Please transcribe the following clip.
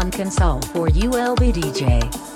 On console for ULB DJ.